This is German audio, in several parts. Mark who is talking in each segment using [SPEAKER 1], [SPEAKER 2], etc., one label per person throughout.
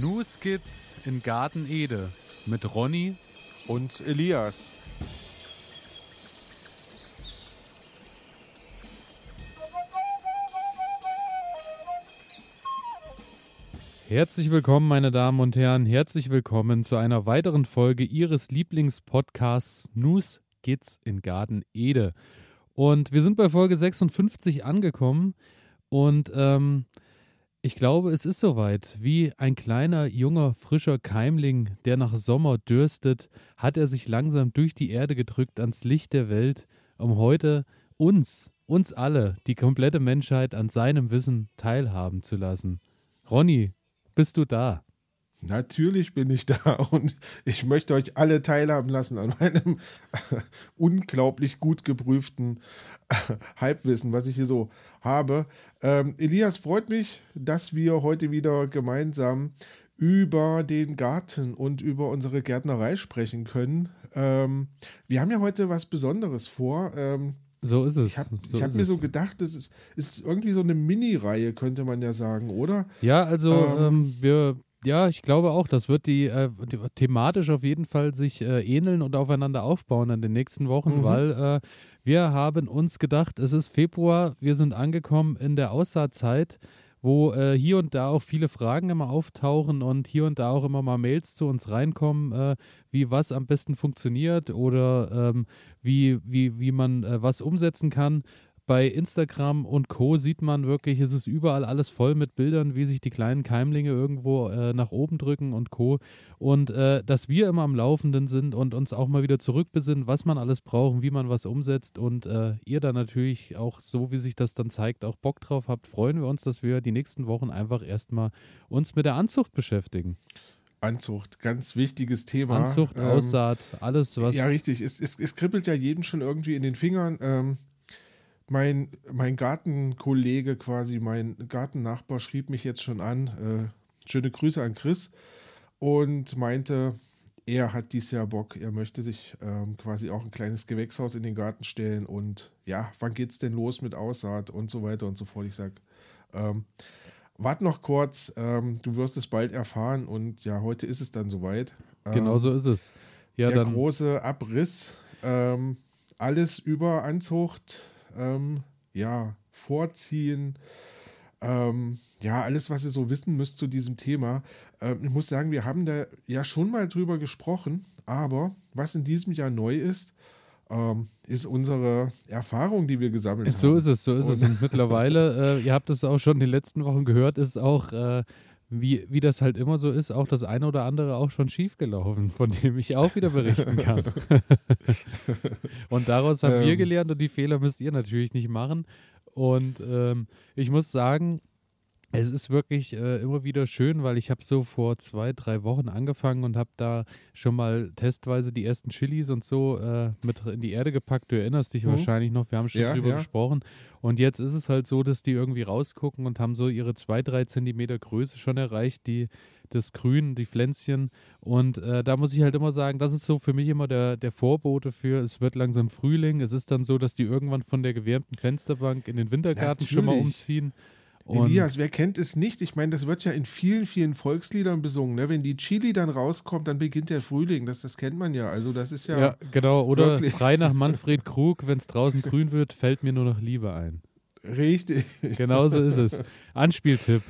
[SPEAKER 1] New Skits in Garten Ede mit Ronny
[SPEAKER 2] und Elias.
[SPEAKER 1] Herzlich willkommen, meine Damen und Herren. Herzlich willkommen zu einer weiteren Folge Ihres Lieblingspodcasts News Skits in Garten Ede. Und wir sind bei Folge 56 angekommen und ähm, ich glaube, es ist soweit. Wie ein kleiner, junger, frischer Keimling, der nach Sommer dürstet, hat er sich langsam durch die Erde gedrückt ans Licht der Welt, um heute uns, uns alle, die komplette Menschheit an seinem Wissen teilhaben zu lassen. Ronny, bist du da?
[SPEAKER 2] Natürlich bin ich da und ich möchte euch alle teilhaben lassen an meinem unglaublich gut geprüften Halbwissen, was ich hier so habe. Ähm, Elias, freut mich, dass wir heute wieder gemeinsam über den Garten und über unsere Gärtnerei sprechen können. Ähm, wir haben ja heute was Besonderes vor. Ähm,
[SPEAKER 1] so ist es.
[SPEAKER 2] Ich habe so hab mir es. so gedacht, es ist, ist, irgendwie so eine Mini-Reihe, könnte man ja sagen, oder?
[SPEAKER 1] Ja, also ähm, ähm wir ja, ich glaube auch, das wird die, äh, die thematisch auf jeden Fall sich äh, ähneln und aufeinander aufbauen in den nächsten Wochen, mhm. weil äh, wir haben uns gedacht, es ist Februar, wir sind angekommen in der Aussaatzeit, wo äh, hier und da auch viele Fragen immer auftauchen und hier und da auch immer mal Mails zu uns reinkommen, äh, wie was am besten funktioniert oder ähm, wie, wie, wie man äh, was umsetzen kann bei Instagram und Co. sieht man wirklich, es ist überall alles voll mit Bildern, wie sich die kleinen Keimlinge irgendwo äh, nach oben drücken und Co. Und äh, dass wir immer am Laufenden sind und uns auch mal wieder zurückbesinnen, was man alles braucht, wie man was umsetzt und äh, ihr dann natürlich auch so, wie sich das dann zeigt, auch Bock drauf habt, freuen wir uns, dass wir die nächsten Wochen einfach erstmal uns mit der Anzucht beschäftigen.
[SPEAKER 2] Anzucht, ganz wichtiges Thema.
[SPEAKER 1] Anzucht, ähm, Aussaat, alles was.
[SPEAKER 2] Ja, richtig. Es, es, es kribbelt ja jeden schon irgendwie in den Fingern. Ähm, mein, mein Gartenkollege, quasi mein Gartennachbar, schrieb mich jetzt schon an. Äh, schöne Grüße an Chris und meinte, er hat dieses Jahr Bock, er möchte sich ähm, quasi auch ein kleines Gewächshaus in den Garten stellen und ja, wann geht's denn los mit Aussaat und so weiter und so fort. Ich sag, ähm, wart noch kurz, ähm, du wirst es bald erfahren und ja, heute ist es dann soweit.
[SPEAKER 1] Ähm, genau so ist es.
[SPEAKER 2] Ja, der große Abriss, ähm, alles über Anzucht, ähm, ja, vorziehen. Ähm, ja, alles, was ihr so wissen müsst zu diesem Thema. Ähm, ich muss sagen, wir haben da ja schon mal drüber gesprochen, aber was in diesem Jahr neu ist, ähm, ist unsere Erfahrung, die wir gesammelt
[SPEAKER 1] so
[SPEAKER 2] haben.
[SPEAKER 1] So ist es, so ist und es. Und mittlerweile, äh, ihr habt es auch schon in den letzten Wochen gehört, ist auch äh, wie, wie das halt immer so ist, auch das eine oder andere auch schon schiefgelaufen, von dem ich auch wieder berichten kann. und daraus haben ähm. wir gelernt und die Fehler müsst ihr natürlich nicht machen. Und ähm, ich muss sagen, es ist wirklich äh, immer wieder schön, weil ich habe so vor zwei, drei Wochen angefangen und habe da schon mal testweise die ersten Chilis und so äh, mit in die Erde gepackt. Du erinnerst dich mhm. wahrscheinlich noch, wir haben schon ja, drüber ja. gesprochen. Und jetzt ist es halt so, dass die irgendwie rausgucken und haben so ihre zwei, drei Zentimeter Größe schon erreicht, die, das Grün, die Pflänzchen. Und äh, da muss ich halt immer sagen, das ist so für mich immer der, der Vorbote für, es wird langsam Frühling. Es ist dann so, dass die irgendwann von der gewärmten Fensterbank in den Wintergarten Natürlich. schon mal umziehen.
[SPEAKER 2] Und Elias, wer kennt es nicht? Ich meine, das wird ja in vielen, vielen Volksliedern besungen. Ne? Wenn die Chili dann rauskommt, dann beginnt der Frühling. Das, das kennt man ja. Also das ist ja. Ja,
[SPEAKER 1] genau. Oder wirklich. frei nach Manfred Krug, wenn es draußen grün wird, fällt mir nur noch Liebe ein.
[SPEAKER 2] Richtig.
[SPEAKER 1] Genau so ist es. Anspieltipp.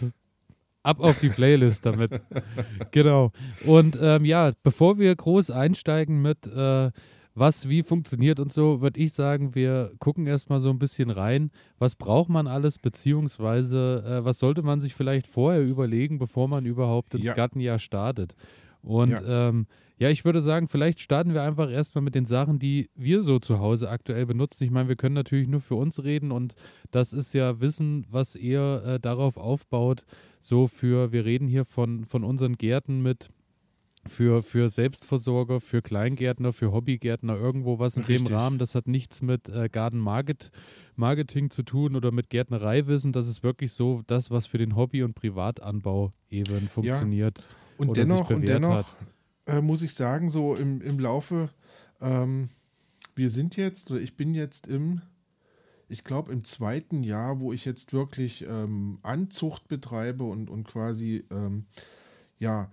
[SPEAKER 1] Ab auf die Playlist damit. genau. Und ähm, ja, bevor wir groß einsteigen mit äh, was wie funktioniert und so, würde ich sagen, wir gucken erstmal so ein bisschen rein. Was braucht man alles, beziehungsweise äh, was sollte man sich vielleicht vorher überlegen, bevor man überhaupt ins ja. Gartenjahr startet? Und ja. Ähm, ja, ich würde sagen, vielleicht starten wir einfach erstmal mit den Sachen, die wir so zu Hause aktuell benutzen. Ich meine, wir können natürlich nur für uns reden und das ist ja Wissen, was eher äh, darauf aufbaut, so für, wir reden hier von, von unseren Gärten mit für, für Selbstversorger, für Kleingärtner, für Hobbygärtner, irgendwo was in Richtig. dem Rahmen. Das hat nichts mit äh, Garden Market, Marketing zu tun oder mit Gärtnereiwissen. Das ist wirklich so das, was für den Hobby- und Privatanbau eben funktioniert. Ja.
[SPEAKER 2] Und dennoch, und dennoch äh, muss ich sagen, so im, im Laufe, ähm, wir sind jetzt, oder ich bin jetzt im, ich glaube, im zweiten Jahr, wo ich jetzt wirklich ähm, Anzucht betreibe und, und quasi ähm, ja,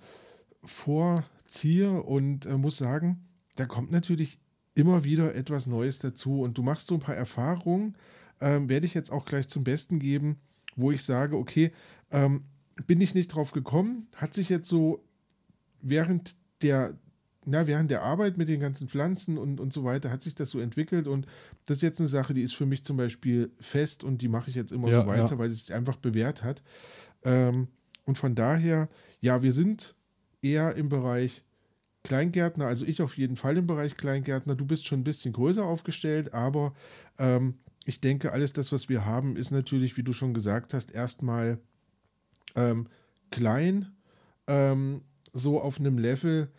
[SPEAKER 2] vorziehe und äh, muss sagen, da kommt natürlich immer wieder etwas Neues dazu und du machst so ein paar Erfahrungen, ähm, werde ich jetzt auch gleich zum Besten geben, wo ich sage, okay, ähm, bin ich nicht drauf gekommen, hat sich jetzt so während der, na, während der Arbeit mit den ganzen Pflanzen und, und so weiter, hat sich das so entwickelt und das ist jetzt eine Sache, die ist für mich zum Beispiel fest und die mache ich jetzt immer
[SPEAKER 1] Ja,
[SPEAKER 2] so weiter,
[SPEAKER 1] ja.
[SPEAKER 2] weil es sich einfach bewährt hat. Ähm, und von daher, ja, wir sind eher im Bereich Kleingärtner, also ich auf jeden Fall im Bereich Kleingärtner. Du bist schon ein bisschen größer aufgestellt, aber ähm, ich denke, alles das, was wir haben, ist natürlich, wie du schon gesagt hast, erstmal ähm, klein, ähm, so auf einem Level,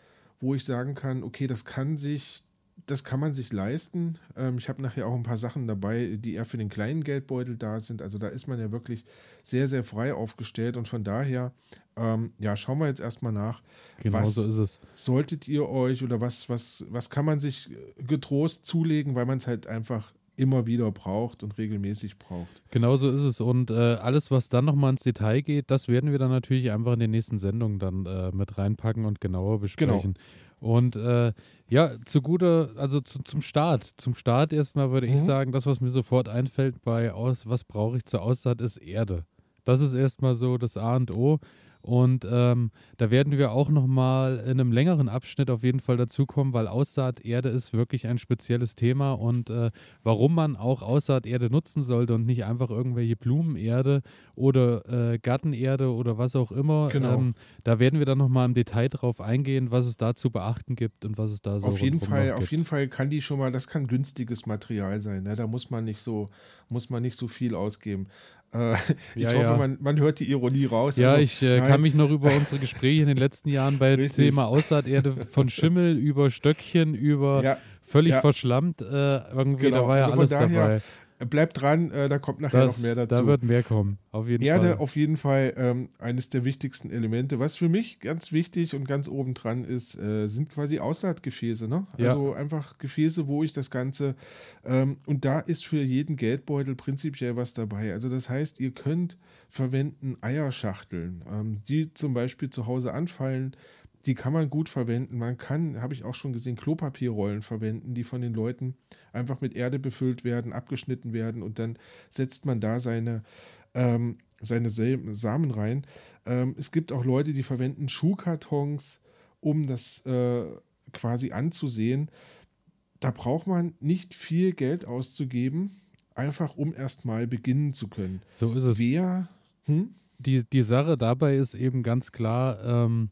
[SPEAKER 2] wo ich sagen kann, okay, das kann sich, das kann man sich leisten. Ähm, ich habe nachher auch ein paar Sachen dabei, die eher für den kleinen Geldbeutel da sind. Also da ist man ja wirklich sehr, sehr frei aufgestellt und von daher, ähm, ja, schauen wir jetzt erstmal nach.
[SPEAKER 1] Genau
[SPEAKER 2] Was-
[SPEAKER 1] so ist es.
[SPEAKER 2] Solltet ihr euch oder was, was, was kann man sich getrost zulegen, weil man es halt einfach immer wieder braucht und regelmäßig braucht?
[SPEAKER 1] Genau so ist es. Und äh, alles, was dann nochmal ins Detail geht, das werden wir dann natürlich einfach in den nächsten Sendungen dann äh, mit reinpacken und genauer besprechen. Und äh, ja, zu guter, also zu, zum Start. Zum Start erstmal würde ich
[SPEAKER 2] Mhm.
[SPEAKER 1] sagen, das, was mir sofort einfällt bei aus, was brauche ich zur Aussaat, ist Erde. Das ist erstmal so das A und O. Und ähm, da werden wir auch nochmal in einem längeren Abschnitt auf jeden Fall dazukommen, weil Aussaaterde ist wirklich ein spezielles Thema und äh, warum man auch Aussaaterde nutzen sollte und nicht einfach irgendwelche Blumenerde oder äh, Gartenerde oder was auch immer.
[SPEAKER 2] Genau.
[SPEAKER 1] Ähm, da werden wir dann nochmal im Detail drauf eingehen, was es da zu beachten gibt und was es da so
[SPEAKER 2] auf jeden Fall, auf
[SPEAKER 1] gibt.
[SPEAKER 2] jeden Fall kann die schon mal, das kann günstiges Material sein. Ne? Da muss man nicht so, muss man nicht so viel ausgeben. Äh, ich
[SPEAKER 1] Ja,
[SPEAKER 2] hoffe,
[SPEAKER 1] ja.
[SPEAKER 2] Man, man hört die Ironie raus.
[SPEAKER 1] Ja,
[SPEAKER 2] Also,
[SPEAKER 1] ich äh, kann mich noch über unsere Gespräche in den letzten Jahren bei
[SPEAKER 2] Richtig.
[SPEAKER 1] Thema Aussaaterde von Schimmel über Stöckchen über
[SPEAKER 2] Ja,
[SPEAKER 1] völlig verschlammt äh, irgendwie,
[SPEAKER 2] Genau,
[SPEAKER 1] da war ja
[SPEAKER 2] also
[SPEAKER 1] alles
[SPEAKER 2] daher
[SPEAKER 1] dabei.
[SPEAKER 2] Bleibt dran, äh, da kommt nachher
[SPEAKER 1] Das,
[SPEAKER 2] noch mehr dazu.
[SPEAKER 1] da wird mehr kommen, auf jeden
[SPEAKER 2] Erde
[SPEAKER 1] Fall.
[SPEAKER 2] auf jeden Fall ähm, eines der wichtigsten Elemente. Was für mich ganz wichtig und ganz oben dran ist, äh, sind quasi Aussaatgefäße. Ne?
[SPEAKER 1] Ja.
[SPEAKER 2] Also einfach Gefäße, wo ich das Ganze, ähm, und da ist für jeden Geldbeutel prinzipiell was dabei. Also das heißt, ihr könnt verwenden Eierschachteln, ähm, die zum Beispiel zu Hause anfallen. Die kann man gut verwenden. Man kann, habe ich auch schon gesehen, Klopapierrollen verwenden, die von den Leuten einfach mit Erde befüllt werden, abgeschnitten werden und dann setzt man da seine, ähm, seine Samen rein. Ähm, es gibt auch Leute, die verwenden Schuhkartons, um das äh, quasi anzusehen. Da braucht man nicht viel Geld auszugeben, einfach um erstmal beginnen zu können.
[SPEAKER 1] So ist es.
[SPEAKER 2] Wer, hm?
[SPEAKER 1] Die, die Sache dabei ist eben ganz klar, ähm,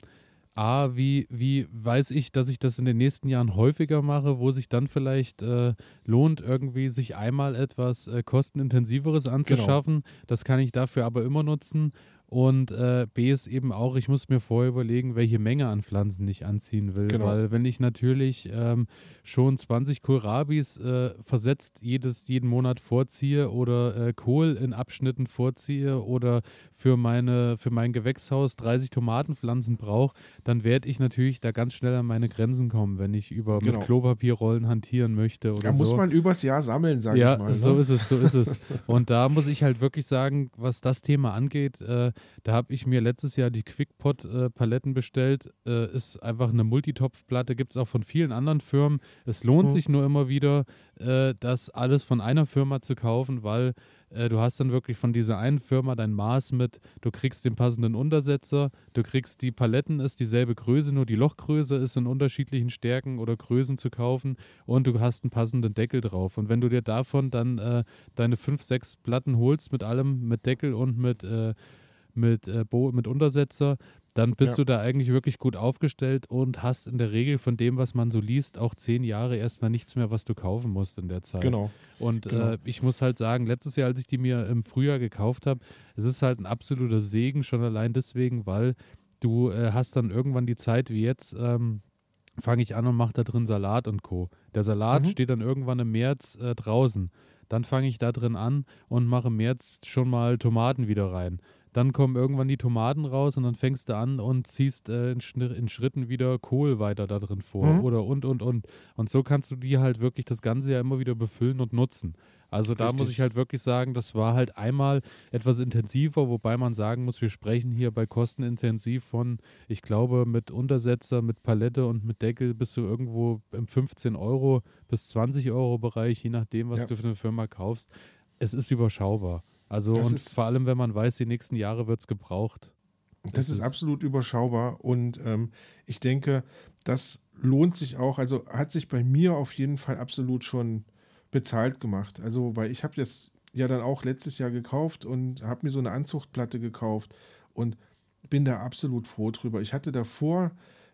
[SPEAKER 1] A, wie, wie weiß ich, dass ich das in den nächsten Jahren häufiger mache, wo sich dann vielleicht äh, lohnt, irgendwie sich einmal etwas äh, kostenintensiveres anzuschaffen. Das kann ich dafür aber immer nutzen. Und äh, B ist eben auch, ich muss mir vorher überlegen, welche Menge an Pflanzen ich anziehen will.
[SPEAKER 2] Genau.
[SPEAKER 1] Weil wenn ich natürlich ähm, schon 20 Kohlrabis äh, versetzt jedes, jeden Monat vorziehe oder äh, Kohl in Abschnitten vorziehe oder für, meine, für mein Gewächshaus 30 Tomatenpflanzen brauche, dann werde ich natürlich da ganz schnell an meine Grenzen kommen, wenn ich über
[SPEAKER 2] Genau.
[SPEAKER 1] mit Klopapierrollen hantieren möchte
[SPEAKER 2] Da
[SPEAKER 1] so.
[SPEAKER 2] muss man übers Jahr sammeln, sage
[SPEAKER 1] ja,
[SPEAKER 2] ich mal.
[SPEAKER 1] so
[SPEAKER 2] ne?
[SPEAKER 1] ist es, so ist es. Und da muss ich halt wirklich sagen, was das Thema angeht, äh, da habe ich mir letztes Jahr die Quickpot-Paletten bestellt. Äh, ist einfach eine Multitopfplatte, gibt es auch von vielen anderen Firmen. Es lohnt
[SPEAKER 2] Mhm.
[SPEAKER 1] sich nur immer wieder, äh, das alles von einer Firma zu kaufen, weil äh, du hast dann wirklich von dieser einen Firma dein Maß mit, du kriegst den passenden Untersetzer, du kriegst die Paletten, ist dieselbe Größe, nur die Lochgröße ist in unterschiedlichen Stärken oder Größen zu kaufen und du hast einen passenden Deckel drauf. Und wenn du dir davon dann äh, deine fünf, sechs Platten holst mit allem, mit Deckel und mit, äh, mit, äh, mit Untersetzer, dann bist
[SPEAKER 2] Ja.
[SPEAKER 1] du da eigentlich wirklich gut aufgestellt und hast in der Regel von dem, was man so liest, auch zehn Jahre erstmal nichts mehr, was du kaufen musst in der Zeit.
[SPEAKER 2] Genau.
[SPEAKER 1] Und
[SPEAKER 2] Genau.
[SPEAKER 1] äh, ich muss halt sagen, letztes Jahr, als ich die mir im Frühjahr gekauft habe, es ist halt ein absoluter Segen, schon allein deswegen, weil du äh, hast dann irgendwann die Zeit wie jetzt, ähm, fange ich an und mache da drin Salat und Co. Der Salat
[SPEAKER 2] Mhm.
[SPEAKER 1] steht dann irgendwann im März äh, draußen. Dann fange ich da drin an und mache im März schon mal Tomaten wieder rein. Dann kommen irgendwann die Tomaten raus und dann fängst du an und ziehst äh, in, in Schritten wieder Kohl weiter da drin vor.
[SPEAKER 2] Mhm.
[SPEAKER 1] Oder und, und, und. Und so kannst du die halt wirklich das ganze Jahr immer wieder befüllen und nutzen. Also da Richtig. muss ich halt wirklich sagen, das war halt einmal etwas intensiver, wobei man sagen muss, wir sprechen hier bei kostenintensiv von, ich glaube, mit Untersetzer, mit Palette und mit Deckel bist du irgendwo im 15 Euro bis 20 Euro Bereich, je nachdem, was ja. du für eine Firma kaufst. Es ist überschaubar. Also das und vor allem, wenn man weiß, die nächsten Jahre wird es gebraucht.
[SPEAKER 2] Das ist, ist absolut überschaubar und ähm, ich denke, das lohnt sich auch, also hat sich bei mir auf jeden Fall absolut schon bezahlt gemacht. Also, weil ich habe das ja dann auch letztes Jahr gekauft und habe mir so eine Anzuchtplatte gekauft und bin da absolut froh drüber. Ich hatte davor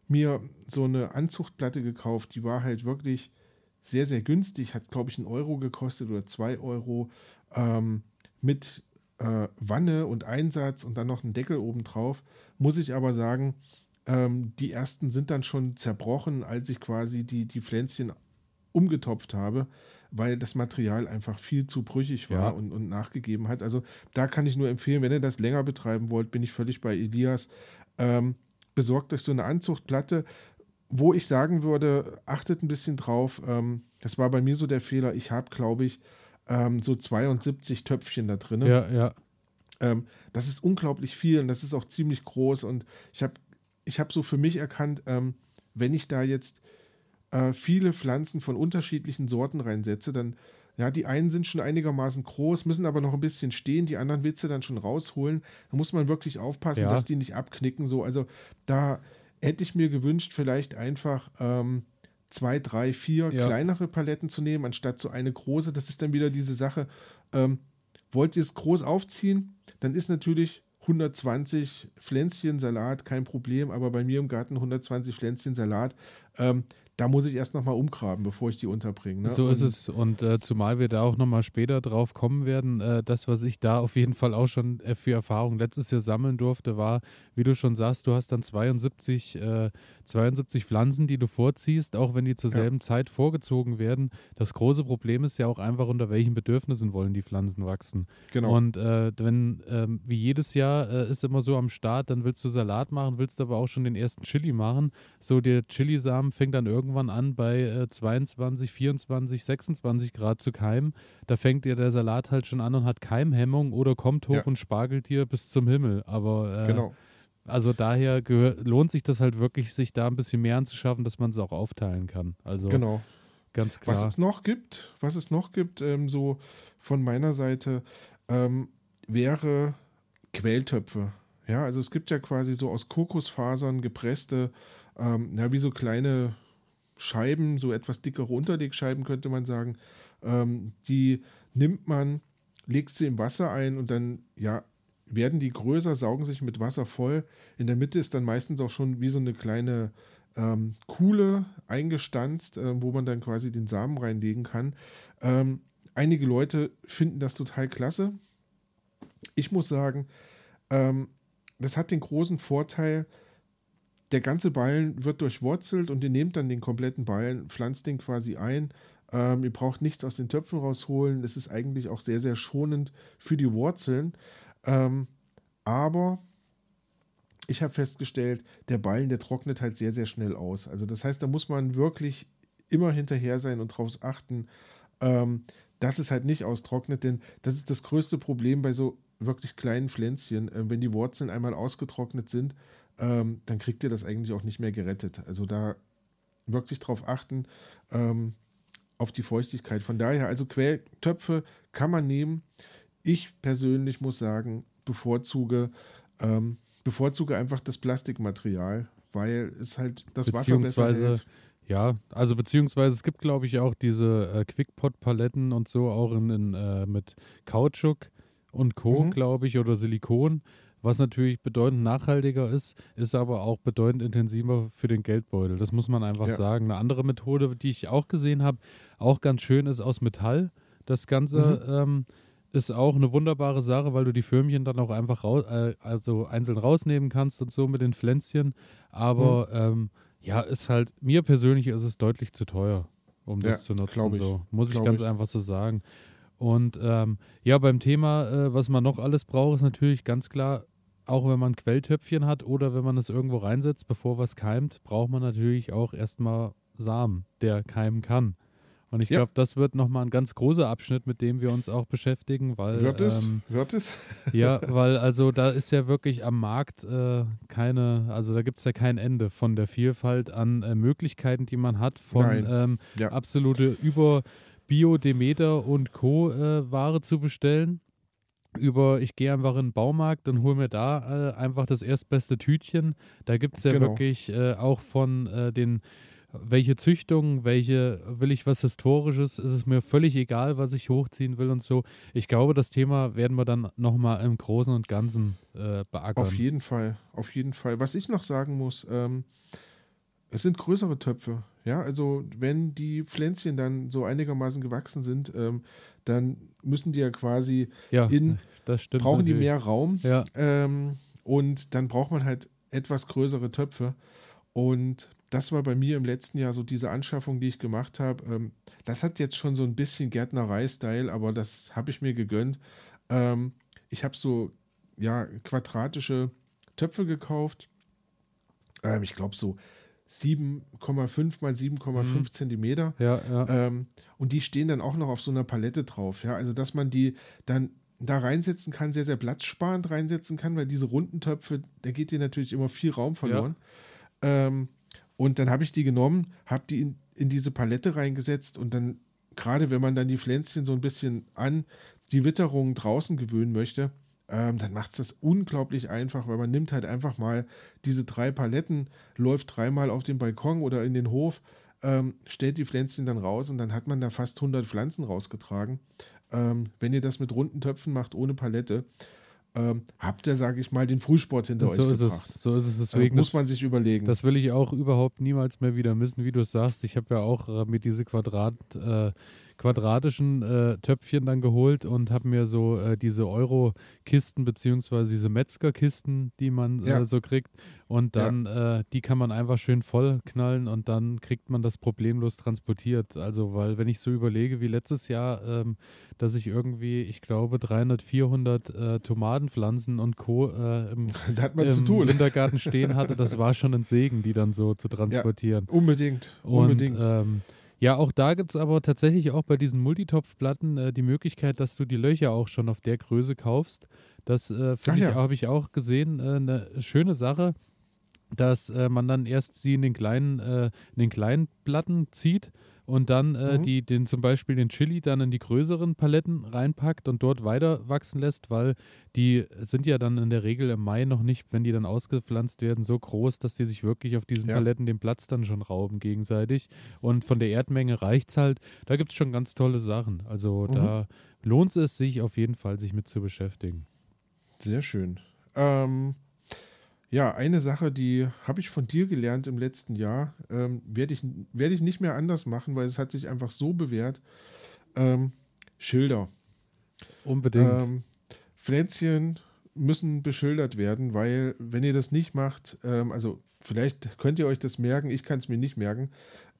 [SPEAKER 2] mir so eine Anzuchtplatte gekauft, die war halt wirklich sehr, sehr günstig, hat glaube ich einen Euro gekostet oder zwei Euro ähm, mit äh, Wanne und Einsatz und dann noch einen Deckel oben drauf. Muss ich aber sagen, ähm, die ersten sind dann schon zerbrochen, als ich quasi die, die Pflänzchen umgetopft habe weil das Material einfach viel zu brüchig war ja. und, und nachgegeben hat. Also da kann ich nur empfehlen, wenn ihr das länger betreiben wollt, bin ich völlig bei Elias. Ähm, besorgt euch so eine Anzuchtplatte, wo ich sagen würde, achtet ein bisschen drauf. Ähm, das war bei mir so der Fehler. Ich habe, glaube ich, ähm, so 72 Töpfchen da drin.
[SPEAKER 1] Ja, ja.
[SPEAKER 2] Ähm, das ist unglaublich viel und das ist auch ziemlich groß. Und ich habe ich hab so für mich erkannt, ähm, wenn ich da jetzt äh, viele Pflanzen von unterschiedlichen Sorten reinsetze, dann, ja, die einen sind schon einigermaßen groß, müssen aber noch ein bisschen stehen, die anderen willst du dann schon rausholen. Da muss man wirklich aufpassen, ja. dass die nicht abknicken. So, also da hätte ich mir gewünscht, vielleicht einfach ähm, zwei, drei, vier ja. kleinere Paletten zu nehmen, anstatt so eine große. Das ist dann wieder diese Sache. Ähm, wollt ihr es groß aufziehen, dann ist natürlich 120 Pflänzchen Salat kein Problem, aber bei mir im Garten 120 Pflänzchen Salat, ähm, da muss ich erst nochmal umgraben, bevor ich die unterbringe. Ne?
[SPEAKER 1] So und ist es. Und äh, zumal wir da auch nochmal später drauf kommen werden, äh, das, was ich da auf jeden Fall auch schon äh, für Erfahrung letztes Jahr sammeln durfte, war, wie du schon sagst, du hast dann 72, 72 äh, Pflanzen, die du vorziehst, auch wenn die zur selben ja. Zeit vorgezogen werden. Das große Problem ist ja auch einfach, unter welchen Bedürfnissen wollen die Pflanzen wachsen. Genau. Und äh, wenn, ähm, wie jedes Jahr äh, ist immer so am Start, dann willst du Salat machen, willst aber auch schon den ersten Chili machen. So, der Chilisamen fängt dann irgendwann irgendwann an, bei äh, 22, 24, 26 Grad zu keimen. Da fängt ja der Salat halt schon an und hat Keimhemmung oder kommt hoch ja. und spargelt dir bis zum Himmel. Aber äh, genau. Also daher lohnt sich das halt wirklich, sich da ein bisschen mehr anzuschaffen, dass man es auch aufteilen kann. Also
[SPEAKER 2] genau.
[SPEAKER 1] ganz klar.
[SPEAKER 2] Was es noch gibt, was es noch gibt, ähm, so von meiner Seite, ähm, wäre Quelltöpfe. Ja, also es gibt ja quasi so aus Kokosfasern gepresste, ähm, ja, wie so kleine Scheiben, so etwas dickere Unterlegscheiben könnte man sagen, ähm, die nimmt man, legt sie im Wasser ein und dann, ja, werden die größer, saugen sich mit Wasser voll. In der Mitte ist dann meistens auch schon wie so eine kleine ähm, Kuhle eingestanzt, äh, wo man dann quasi den Samen reinlegen kann. Ähm, einige Leute finden das total klasse. Ich muss sagen, ähm, das hat den großen Vorteil, der ganze Ballen wird durchwurzelt und ihr nehmt dann den kompletten Ballen, pflanzt den quasi ein. Ähm, ihr braucht nichts aus den Töpfen rausholen. Es ist eigentlich auch sehr, sehr schonend für die Wurzeln. Ähm, aber ich habe festgestellt, der Ballen, der trocknet halt sehr, sehr schnell aus. Also das heißt, da muss man wirklich immer hinterher sein und darauf achten, ähm, dass es halt nicht austrocknet, denn das ist das größte Problem bei so wirklich kleinen Pflänzchen. Äh, wenn die Wurzeln einmal ausgetrocknet sind, ähm, dann kriegt ihr das eigentlich auch nicht mehr gerettet. Also da wirklich drauf achten, ähm, auf die Feuchtigkeit. Von daher, also Quelltöpfe kann man nehmen. Ich persönlich muss sagen, bevorzuge, ähm, bevorzuge einfach das Plastikmaterial, weil es halt das Wasser besser hält.
[SPEAKER 1] Ja, also beziehungsweise es gibt, glaube ich, auch diese äh, Quickpot-Paletten und so, auch in, in äh, mit Kautschuk und Co., mhm. glaube ich, oder Silikon was natürlich bedeutend nachhaltiger ist, ist aber auch bedeutend intensiver für den Geldbeutel. Das muss man einfach ja. sagen. Eine andere Methode, die ich auch gesehen habe, auch ganz schön ist aus Metall. Das Ganze mhm. ähm, ist auch eine wunderbare Sache, weil du die Firmchen dann auch einfach raus, äh, also einzeln rausnehmen kannst und so mit den Pflänzchen. Aber mhm. ähm, ja, ist halt, mir persönlich ist es deutlich zu teuer, um das zu nutzen. Ich, so. Muss ich ganz ich. einfach so sagen. Und ähm, ja, beim Thema, äh, was man noch alles braucht, ist natürlich ganz klar, auch wenn man Quelltöpfchen hat oder wenn man es irgendwo reinsetzt, bevor was keimt, braucht man natürlich auch erstmal Samen, der keimen kann. Und ich
[SPEAKER 2] Ja.
[SPEAKER 1] glaube, das wird nochmal ein ganz großer Abschnitt, mit dem wir uns auch beschäftigen, weil
[SPEAKER 2] Wird es?
[SPEAKER 1] ähm,
[SPEAKER 2] Wird es?
[SPEAKER 1] ja, weil also da ist ja wirklich am Markt äh, keine, also da gibt es ja kein Ende von der Vielfalt an äh, Möglichkeiten, die man hat, von ähm,
[SPEAKER 2] Ja.
[SPEAKER 1] absolute über Bio, Demeter und Co. Äh, Ware zu bestellen. Über, ich gehe einfach in den Baumarkt und hole mir da äh, einfach das erstbeste Tütchen. Da gibt es ja
[SPEAKER 2] Genau.
[SPEAKER 1] wirklich äh, auch von den, welche Züchtung, welche, will ich was Historisches, ist es mir völlig egal, was ich hochziehen will und so. Ich glaube, das Thema werden wir dann nochmal im Großen und Ganzen beackern.
[SPEAKER 2] Auf jeden Fall, auf jeden Fall. Was ich noch sagen muss, ähm, es sind größere Töpfe. Ja, also wenn die Pflänzchen dann so einigermaßen gewachsen sind, ähm, dann müssen die ja quasi,
[SPEAKER 1] ja,
[SPEAKER 2] in-
[SPEAKER 1] das stimmt.
[SPEAKER 2] brauchen die
[SPEAKER 1] natürlich.
[SPEAKER 2] mehr Raum.
[SPEAKER 1] Ja,
[SPEAKER 2] Ähm, und dann braucht man halt etwas größere Töpfe. Und das war bei mir im letzten Jahr so diese Anschaffung, die ich gemacht habe. Ähm, das hat jetzt schon so ein bisschen Gärtnerei-Style, aber das habe ich mir gegönnt. Ähm, ich habe so, ja, quadratische Töpfe gekauft. Ähm, ich glaube so 7,5 mal 7,5
[SPEAKER 1] Mhm.
[SPEAKER 2] Zentimeter.
[SPEAKER 1] ja, ja.
[SPEAKER 2] Ähm, und die stehen dann auch noch auf so einer Palette drauf. Ja, also dass man die dann da reinsetzen kann, sehr, sehr platzsparend reinsetzen kann, weil diese runden Töpfe, da geht dir natürlich immer viel Raum verloren. Ähm, und dann habe ich die genommen, habe die in, in diese Palette reingesetzt und dann, gerade wenn man dann die Pflänzchen so ein bisschen an die Witterung draußen gewöhnen möchte, ähm, dann macht es das unglaublich einfach, weil man nimmt halt einfach mal diese drei Paletten, läuft dreimal auf den Balkon oder in den Hof, ähm, stellt die Pflänzchen dann raus und dann hat man da fast 100 Pflanzen rausgetragen. Ähm, wenn ihr das mit runden Töpfen macht, ohne Palette, ähm, habt ihr, sage ich mal, den Frühsport hinter
[SPEAKER 1] so
[SPEAKER 2] euch
[SPEAKER 1] ist
[SPEAKER 2] gebracht.
[SPEAKER 1] es. So ist es.
[SPEAKER 2] Äh,
[SPEAKER 1] Deswegen,
[SPEAKER 2] muss
[SPEAKER 1] das,
[SPEAKER 2] man sich überlegen.
[SPEAKER 1] das will ich auch überhaupt niemals mehr wieder missen, wie du es sagst. Ich habe ja auch äh, mir diese Quadrat, äh, quadratischen äh, Töpfchen dann geholt und habe mir so äh, diese Euro-Kisten beziehungsweise diese Metzger-Kisten, die man
[SPEAKER 2] Ja.
[SPEAKER 1] äh, so kriegt. Und dann, äh, die kann man einfach schön voll knallen und dann kriegt man das problemlos transportiert. Also, weil wenn ich so überlege, wie letztes Jahr, ähm, dass ich irgendwie, ich glaube, 300, 400 äh, Tomatenpflanzen und Co. Äh, im im. Kindergarten stehen hatte, das war schon ein Segen, die dann so zu transportieren.
[SPEAKER 2] Unbedingt.
[SPEAKER 1] Und
[SPEAKER 2] unbedingt.
[SPEAKER 1] ähm, ja, auch da gibt es aber tatsächlich auch bei diesen Multitopfplatten äh, die Möglichkeit, dass du die Löcher auch schon auf der Größe kaufst. Das äh,
[SPEAKER 2] Ach
[SPEAKER 1] finde ich,
[SPEAKER 2] ja.
[SPEAKER 1] habe ich auch gesehen, äh, eine schöne Sache, dass äh, man dann erst sie in den kleinen, äh, in den kleinen Platten zieht und dann äh,
[SPEAKER 2] Mhm.
[SPEAKER 1] die, den zum Beispiel den Chili dann in die größeren Paletten reinpackt und dort weiter wachsen lässt, weil die sind ja dann in der Regel im Mai noch nicht, wenn die dann ausgepflanzt werden, so groß, dass die sich wirklich auf diesen
[SPEAKER 2] Ja.
[SPEAKER 1] Paletten den Platz dann schon rauben gegenseitig. Und von der Erdmenge reicht es halt. Da gibt es schon ganz tolle Sachen. Also
[SPEAKER 2] Mhm.
[SPEAKER 1] da lohnt es sich auf jeden Fall, sich mit zu beschäftigen.
[SPEAKER 2] Sehr schön. Ähm, ja, eine Sache, die habe ich von dir gelernt im letzten Jahr, ähm, werde ich, werd ich nicht mehr anders machen, weil es hat sich einfach so bewährt. Ähm, Schilder.
[SPEAKER 1] Unbedingt.
[SPEAKER 2] Ähm, Pflänzchen müssen beschildert werden, weil wenn ihr das nicht macht, ähm, also vielleicht könnt ihr euch das merken, ich kann es mir nicht merken.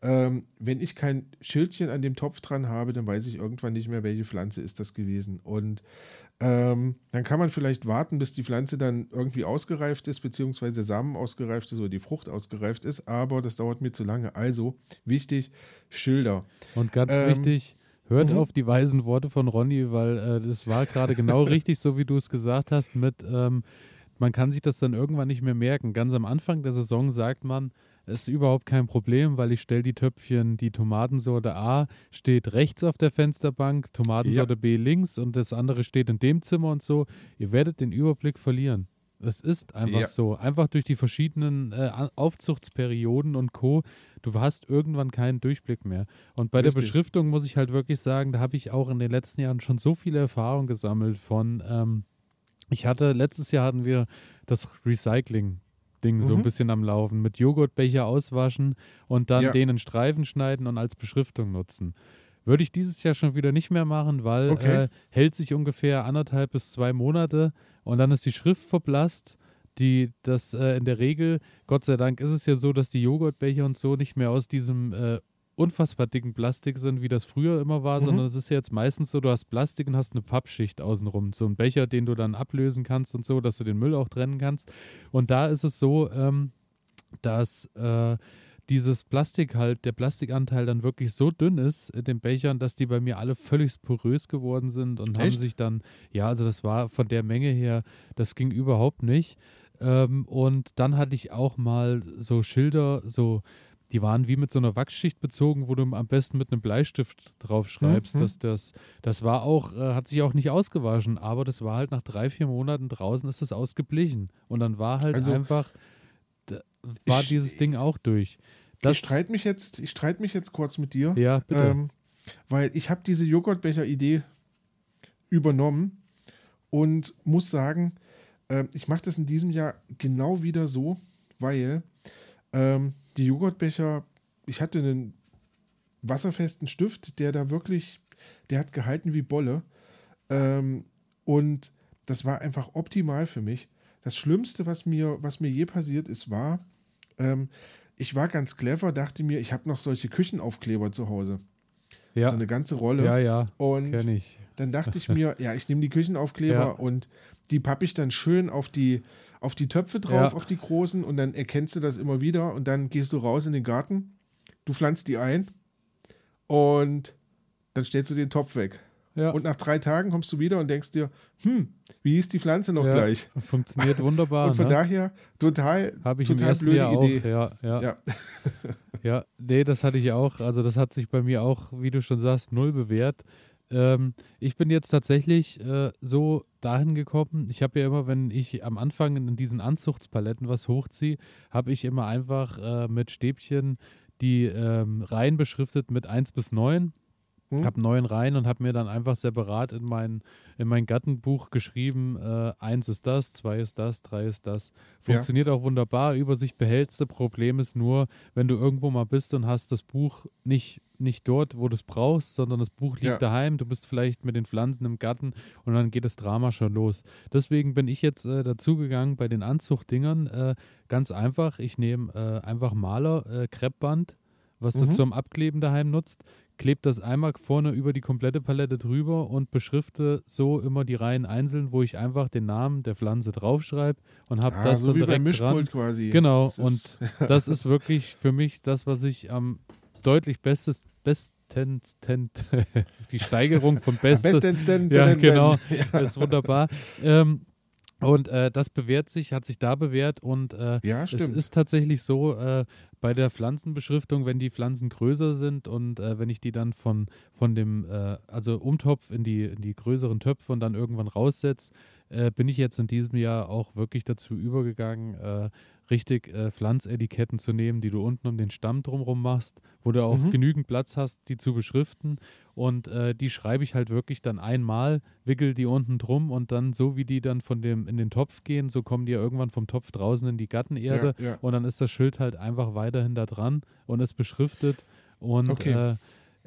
[SPEAKER 2] Ähm, wenn ich kein Schildchen an dem Topf dran habe, dann weiß ich irgendwann nicht mehr, welche Pflanze ist das gewesen. Und ähm, dann kann man vielleicht warten, bis die Pflanze dann irgendwie ausgereift ist, beziehungsweise der Samen ausgereift ist oder die Frucht ausgereift ist, aber das dauert mir zu lange. Also wichtig, Schilder.
[SPEAKER 1] Und ganz
[SPEAKER 2] ähm,
[SPEAKER 1] wichtig, hört
[SPEAKER 2] mhm.
[SPEAKER 1] auf die weisen Worte von Ronny, weil äh, das war gerade genau richtig, so wie du es gesagt hast, mit ähm, man kann sich das dann irgendwann nicht mehr merken. Ganz am Anfang der Saison sagt man, es ist überhaupt kein Problem, weil ich stelle die Töpfchen, die Tomatensorte A steht rechts auf der Fensterbank, Tomatensorte B links und das andere steht in dem Zimmer und so. Ihr werdet den Überblick verlieren. Es ist einfach
[SPEAKER 2] Ja.
[SPEAKER 1] so. Einfach durch die verschiedenen äh, Aufzuchtsperioden und Co. Du hast irgendwann keinen Durchblick mehr. Und bei der
[SPEAKER 2] Richtig.
[SPEAKER 1] Beschriftung muss ich halt wirklich sagen, da habe ich auch in den letzten Jahren schon so viele Erfahrungen gesammelt von, ähm, ich hatte, letztes Jahr hatten wir das Recycling-Ding so ein
[SPEAKER 2] Mhm.
[SPEAKER 1] bisschen am Laufen, mit Joghurtbecher auswaschen und dann
[SPEAKER 2] Ja.
[SPEAKER 1] den in Streifen schneiden und als Beschriftung nutzen. Würde ich dieses Jahr schon wieder nicht mehr machen, weil
[SPEAKER 2] Okay.
[SPEAKER 1] äh, hält sich ungefähr anderthalb bis zwei Monate und dann ist die Schrift verblasst. Die, das äh, in der Regel, Gott sei Dank, ist es ja so, dass die Joghurtbecher und so nicht mehr aus diesem äh, unfassbar dicken Plastik sind, wie das früher immer war,
[SPEAKER 2] Mhm.
[SPEAKER 1] sondern es ist ja jetzt meistens so, du hast Plastik und hast eine Pappschicht außenrum. So ein Becher, den du dann ablösen kannst und so, dass du den Müll auch trennen kannst. Und da ist es so, ähm, dass äh, dieses Plastik halt, der Plastikanteil dann wirklich so dünn ist in den Bechern, dass die bei mir alle völlig porös geworden sind und haben
[SPEAKER 2] Echt?
[SPEAKER 1] sich dann, ja, also das war von der Menge her, das ging überhaupt nicht. Ähm, und dann hatte ich auch mal so Schilder, so, die waren wie mit so einer Wachsschicht bezogen, wo du am besten mit einem Bleistift drauf schreibst.
[SPEAKER 2] Mhm.
[SPEAKER 1] Dass das, das war auch, äh, hat sich auch nicht ausgewaschen, aber das war halt nach drei, vier Monaten draußen ist das ausgeblichen. Und dann war halt
[SPEAKER 2] Also,
[SPEAKER 1] einfach, war
[SPEAKER 2] ich-
[SPEAKER 1] dieses Ding auch durch. Das,
[SPEAKER 2] ich streite mich jetzt, ich streite mich jetzt kurz mit dir.
[SPEAKER 1] Ja, bitte.
[SPEAKER 2] Ähm, weil ich habe diese Joghurtbecher-Idee übernommen und muss sagen, ähm, ich mache das in diesem Jahr genau wieder so, weil ähm, die Joghurtbecher, ich hatte einen wasserfesten Stift, der da wirklich, der hat gehalten wie Bolle. Ähm, und das war einfach optimal für mich. Das Schlimmste, was mir, was mir je passiert ist, war, ähm, ich war ganz clever, dachte mir, ich habe noch solche Küchenaufkleber zu Hause.
[SPEAKER 1] ja,
[SPEAKER 2] So eine ganze Rolle.
[SPEAKER 1] ja, ja,
[SPEAKER 2] Und dann dachte ich mir, ja, ich nehme die Küchenaufkleber
[SPEAKER 1] Ja.
[SPEAKER 2] und die pappe ich dann schön auf die, auf die Töpfe drauf,
[SPEAKER 1] Ja.
[SPEAKER 2] auf die großen und dann erkennst du das immer wieder und dann gehst du raus in den Garten, du pflanzt die ein und dann stellst du den Topf weg.
[SPEAKER 1] Ja,
[SPEAKER 2] Und nach drei Tagen kommst du wieder und denkst dir, hm, wie hieß die Pflanze noch
[SPEAKER 1] ja,
[SPEAKER 2] gleich?
[SPEAKER 1] Funktioniert wunderbar.
[SPEAKER 2] Und von
[SPEAKER 1] ne?
[SPEAKER 2] daher total,
[SPEAKER 1] ich
[SPEAKER 2] total blöde
[SPEAKER 1] Jahr
[SPEAKER 2] Idee.
[SPEAKER 1] auch. Ja, ja, ja.
[SPEAKER 2] Ja.
[SPEAKER 1] nee, das hatte ich auch. Also das hat sich bei mir auch, wie du schon sagst, null bewährt. Ähm, ich bin jetzt tatsächlich äh, so dahin gekommen. Ich habe ja immer, wenn ich am Anfang in diesen Anzuchtspaletten was hochziehe, habe ich immer einfach äh, mit Stäbchen die ähm, Reihen beschriftet mit 1 bis 9.
[SPEAKER 2] Hm?
[SPEAKER 1] Habe neun Reihen und habe mir dann einfach separat in mein, in mein Gattenbuch geschrieben, äh, eins ist das, zwei ist das, drei ist das.
[SPEAKER 2] Ja.
[SPEAKER 1] Funktioniert auch wunderbar, Übersicht behältst du. Problem ist nur, wenn du irgendwo mal bist und hast das Buch nicht, nicht dort, wo du es brauchst, sondern das Buch liegt
[SPEAKER 2] Ja.
[SPEAKER 1] daheim, du bist vielleicht mit den Pflanzen im Garten und dann geht das Drama schon los. Deswegen bin ich jetzt äh, dazugegangen bei den Anzuchtdingern. Äh, ganz einfach, ich nehme äh, einfach Maler, äh, Kreppband, was du
[SPEAKER 2] Mhm.
[SPEAKER 1] zum Abkleben daheim nutzt, klebe das einmal vorne über die komplette Palette drüber und beschrifte so immer die Reihen einzeln, wo ich einfach den Namen der Pflanze draufschreibe und habe
[SPEAKER 2] Ah,
[SPEAKER 1] das
[SPEAKER 2] so
[SPEAKER 1] dann
[SPEAKER 2] wie beim
[SPEAKER 1] direkt dran.
[SPEAKER 2] Mischpult quasi.
[SPEAKER 1] Genau,
[SPEAKER 2] Das
[SPEAKER 1] und das ist wirklich für mich das, was ich am deutlich bestes, bestens, die Steigerung von bestes,
[SPEAKER 2] bestens denn,
[SPEAKER 1] ja, genau.
[SPEAKER 2] Ja.
[SPEAKER 1] ist wunderbar. Ähm, und äh, das bewährt sich, hat sich da bewährt und äh,
[SPEAKER 2] ja,
[SPEAKER 1] es ist tatsächlich so, äh, bei der Pflanzenbeschriftung, wenn die Pflanzen größer sind und äh, wenn ich die dann von, von dem, äh, also umtopf in die, in die größeren Töpfe und dann irgendwann raussetze, äh, bin ich jetzt in diesem Jahr auch wirklich dazu übergegangen, äh, richtig äh, Pflanzetiketten zu nehmen, die du unten um den Stamm drumherum machst, wo du auch
[SPEAKER 2] Mhm.
[SPEAKER 1] genügend Platz hast, die zu beschriften. Und äh, die schreibe ich halt wirklich dann einmal, wickel die unten drum und dann so wie die dann von dem in den Topf gehen, so kommen die ja irgendwann vom Topf draußen in die Gattenerde.
[SPEAKER 2] Ja, ja.
[SPEAKER 1] Und dann ist das Schild halt einfach weiterhin da dran und ist beschriftet. Und
[SPEAKER 2] Okay.
[SPEAKER 1] äh,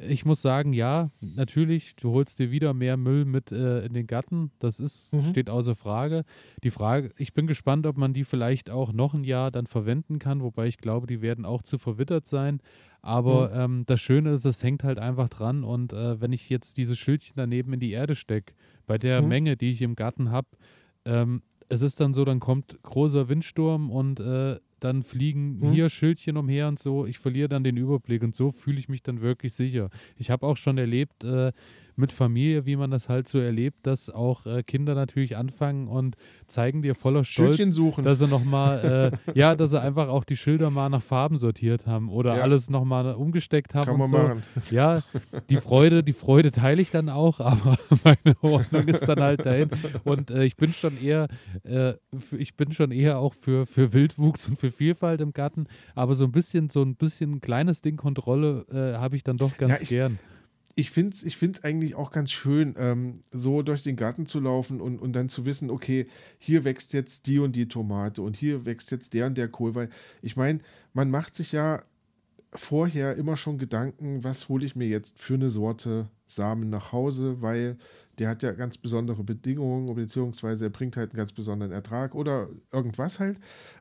[SPEAKER 1] ich muss sagen, ja, natürlich, du holst dir wieder mehr Müll mit äh, in den Garten. Das ist,
[SPEAKER 2] Mhm.
[SPEAKER 1] steht außer Frage. Die Frage, ich bin gespannt, ob man die vielleicht auch noch ein Jahr dann verwenden kann, wobei ich glaube, die werden auch zu verwittert sein. Aber
[SPEAKER 2] Mhm.
[SPEAKER 1] ähm, das Schöne ist, es hängt halt einfach dran. Und äh, wenn ich jetzt dieses Schildchen daneben in die Erde stecke, bei der
[SPEAKER 2] Mhm.
[SPEAKER 1] Menge, die ich im Garten habe, ähm, es ist dann so, dann kommt großer Windsturm und äh, dann fliegen
[SPEAKER 2] Mhm.
[SPEAKER 1] hier Schildchen umher und so. Ich verliere dann den Überblick und so fühle ich mich dann wirklich sicher. Ich habe auch schon erlebt äh, mit Familie, wie man das halt so erlebt, dass auch äh, Kinder natürlich anfangen und zeigen dir voller Stolz,
[SPEAKER 2] Schildchen suchen.
[SPEAKER 1] dass sie nochmal, äh, ja, dass sie einfach auch die Schilder mal nach Farben sortiert haben oder
[SPEAKER 2] Ja.
[SPEAKER 1] alles nochmal umgesteckt haben
[SPEAKER 2] Kann man
[SPEAKER 1] so.
[SPEAKER 2] machen.
[SPEAKER 1] Ja, die Freude, die Freude teile ich dann auch, aber meine Ordnung ist dann halt dahin. Und äh, ich bin schon eher, äh, ich bin schon eher auch für, für Wildwuchs und für Vielfalt im Garten, aber so ein bisschen, so ein bisschen ein kleines Ding Kontrolle äh, habe ich dann doch ganz
[SPEAKER 2] Ja, ich-
[SPEAKER 1] gern.
[SPEAKER 2] Ich finde es ich find's eigentlich auch ganz schön, ähm, so durch den Garten zu laufen und, und dann zu wissen, okay, hier wächst jetzt die und die Tomate und hier wächst jetzt der und der Kohl, weil ich meine, man macht sich ja vorher immer schon Gedanken, was hole ich mir jetzt für eine Sorte Samen nach Hause, weil der hat ja ganz besondere Bedingungen, beziehungsweise er bringt halt einen ganz besonderen Ertrag oder irgendwas halt.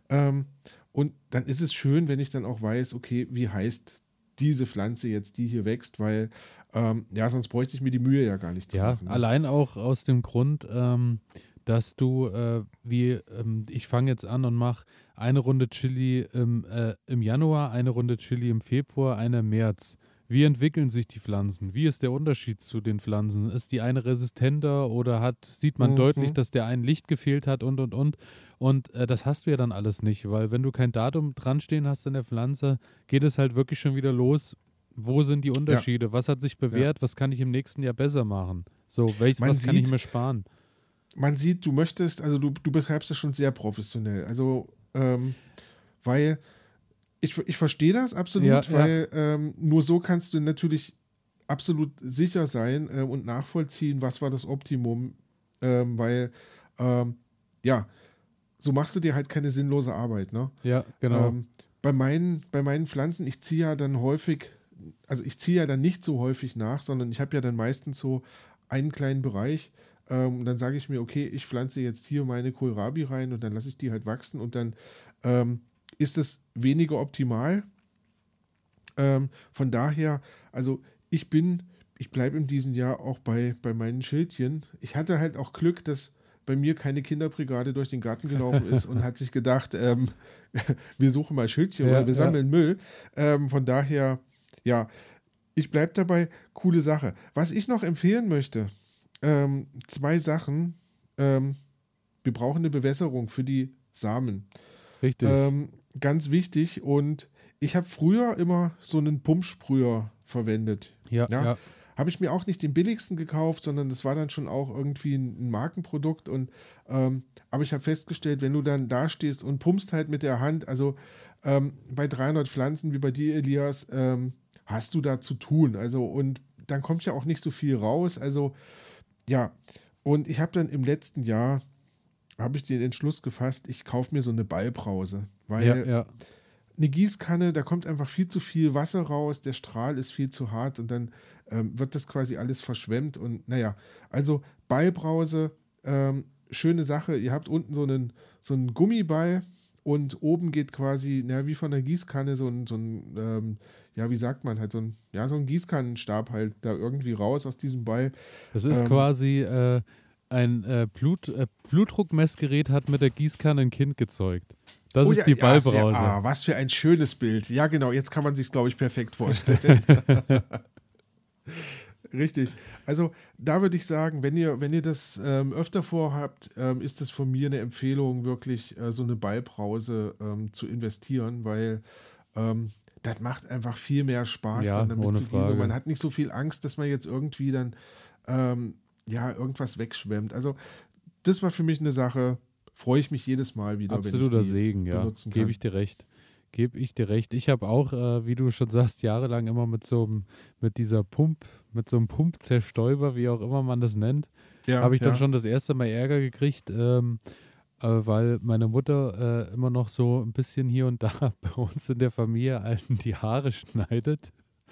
[SPEAKER 2] Ähm, und dann ist es schön, wenn ich dann auch weiß, okay, wie heißt diese Pflanze jetzt, die hier wächst, weil ähm, ja, sonst bräuchte ich mir die Mühe ja gar nicht zu
[SPEAKER 1] Ja,
[SPEAKER 2] machen. ne?
[SPEAKER 1] allein auch aus dem Grund, ähm, dass du, äh, wie, ähm, ich fange jetzt an und mache eine Runde Chili im, äh, im Januar, eine Runde Chili im Februar, eine im März. Wie entwickeln sich die Pflanzen? Wie ist der Unterschied zu den Pflanzen? Ist die eine resistenter oder hat, sieht man
[SPEAKER 2] Mhm.
[SPEAKER 1] deutlich, dass der einen Licht gefehlt hat und und und? Und äh, das hast du ja dann alles nicht, weil wenn du kein Datum dran stehen hast in der Pflanze, geht es halt wirklich schon wieder los. Wo sind die Unterschiede? Was hat sich bewährt? Was kann ich im nächsten Jahr besser machen? So, welch,
[SPEAKER 2] Man
[SPEAKER 1] was kann ich
[SPEAKER 2] sieht-
[SPEAKER 1] mir sparen?
[SPEAKER 2] man sieht, du möchtest, also du, du beschreibst das schon sehr professionell. Also, ähm, weil ich, ich verstehe das absolut,
[SPEAKER 1] Ja, ja.
[SPEAKER 2] weil Ähm, nur so kannst du natürlich absolut sicher sein äh, und nachvollziehen, was war das Optimum, ähm, weil, ähm, ja, so machst du dir halt keine sinnlose Arbeit, ne?
[SPEAKER 1] Ja, genau.
[SPEAKER 2] Ähm, bei, meinen, bei meinen Pflanzen, ich ziehe ja dann häufig, also ich ziehe ja dann nicht so häufig nach, sondern ich habe ja dann meistens so einen kleinen Bereich. Ähm, und dann sage ich mir, okay, ich pflanze jetzt hier meine Kohlrabi rein und dann lasse ich die halt wachsen und dann ähm, ist es weniger optimal. Ähm, von daher, also ich bin, ich bleibe in diesem Jahr auch bei, bei meinen Schildchen. Ich hatte halt auch Glück, dass bei mir keine Kinderbrigade durch den Garten gelaufen ist und hat sich gedacht, ähm, wir suchen mal Schildchen
[SPEAKER 1] Ja,
[SPEAKER 2] oder wir
[SPEAKER 1] ja.
[SPEAKER 2] sammeln Müll. Ähm, von daher, ja, ich bleibe dabei, coole Sache. Was ich noch empfehlen möchte, ähm, zwei Sachen. Ähm, wir brauchen eine Bewässerung für die Samen.
[SPEAKER 1] Richtig.
[SPEAKER 2] Ähm, ganz wichtig. Und ich habe früher immer so einen Pumpsprüher verwendet.
[SPEAKER 1] ja,
[SPEAKER 2] ja.
[SPEAKER 1] ja.
[SPEAKER 2] Habe ich mir auch nicht den billigsten gekauft, sondern das war dann schon auch irgendwie ein, Markenprodukt. Und ähm, aber ich habe festgestellt, wenn du dann da stehst und pumpst halt mit der Hand, also ähm, bei 300 Pflanzen wie bei dir, Elias, ähm, hast du da zu tun. Also und dann kommt ja auch nicht so viel raus. Also ja, und ich habe dann im letzten Jahr habe ich den Entschluss gefasst, ich kaufe mir so eine Ballbrause, weil
[SPEAKER 1] ja, ja.
[SPEAKER 2] eine Gießkanne, da kommt einfach viel zu viel Wasser raus, der Strahl ist viel zu hart und dann ähm, wird das quasi alles verschwemmt und naja, also Ballbrause, ähm, schöne Sache, ihr habt unten so einen, so einen Gummiball und oben geht quasi, na, wie von der Gießkanne so ein, so ein ähm, ja, wie sagt man, halt so ein, ja, so ein Gießkannenstab halt da irgendwie raus aus diesem Ball.
[SPEAKER 1] Das ist
[SPEAKER 2] Ähm,
[SPEAKER 1] quasi äh, ein äh, Blut, äh, Blutdruckmessgerät hat mit der Gießkanne ein Kind gezeugt. Das
[SPEAKER 2] Oh
[SPEAKER 1] ist
[SPEAKER 2] ja,
[SPEAKER 1] die
[SPEAKER 2] ja, sehr-
[SPEAKER 1] Ballbrause.
[SPEAKER 2] ah, was für ein schönes Bild. Ja, genau, jetzt kann man sich, glaube ich, perfekt vorstellen. Richtig. Also da würde ich sagen, wenn ihr, wenn ihr das ähm, öfter vorhabt, ähm, ist es von mir eine Empfehlung, wirklich äh, so eine Ballbrause ähm, zu investieren, weil ähm, das macht einfach viel mehr Spaß,
[SPEAKER 1] Ja,
[SPEAKER 2] dann damit zu gießen. Man hat nicht so viel Angst, dass man jetzt irgendwie dann ähm, ja irgendwas wegschwemmt. Also das war für mich eine Sache, freue ich mich jedes Mal wieder,
[SPEAKER 1] Absoluter
[SPEAKER 2] wenn ich die
[SPEAKER 1] Segen, ja. Gebe ich dir recht. Gebe ich dir recht. Ich habe auch, äh, wie du schon sagst, jahrelang immer mit so einem, mit dieser Pump, mit so einem Pumpzerstäuber, wie auch immer man das nennt,
[SPEAKER 2] Ja,
[SPEAKER 1] habe ich dann
[SPEAKER 2] ja.
[SPEAKER 1] schon das erste Mal Ärger gekriegt, ähm, äh, weil meine Mutter äh, immer noch so ein bisschen hier und da bei uns in der Familie allen die Haare schneidet.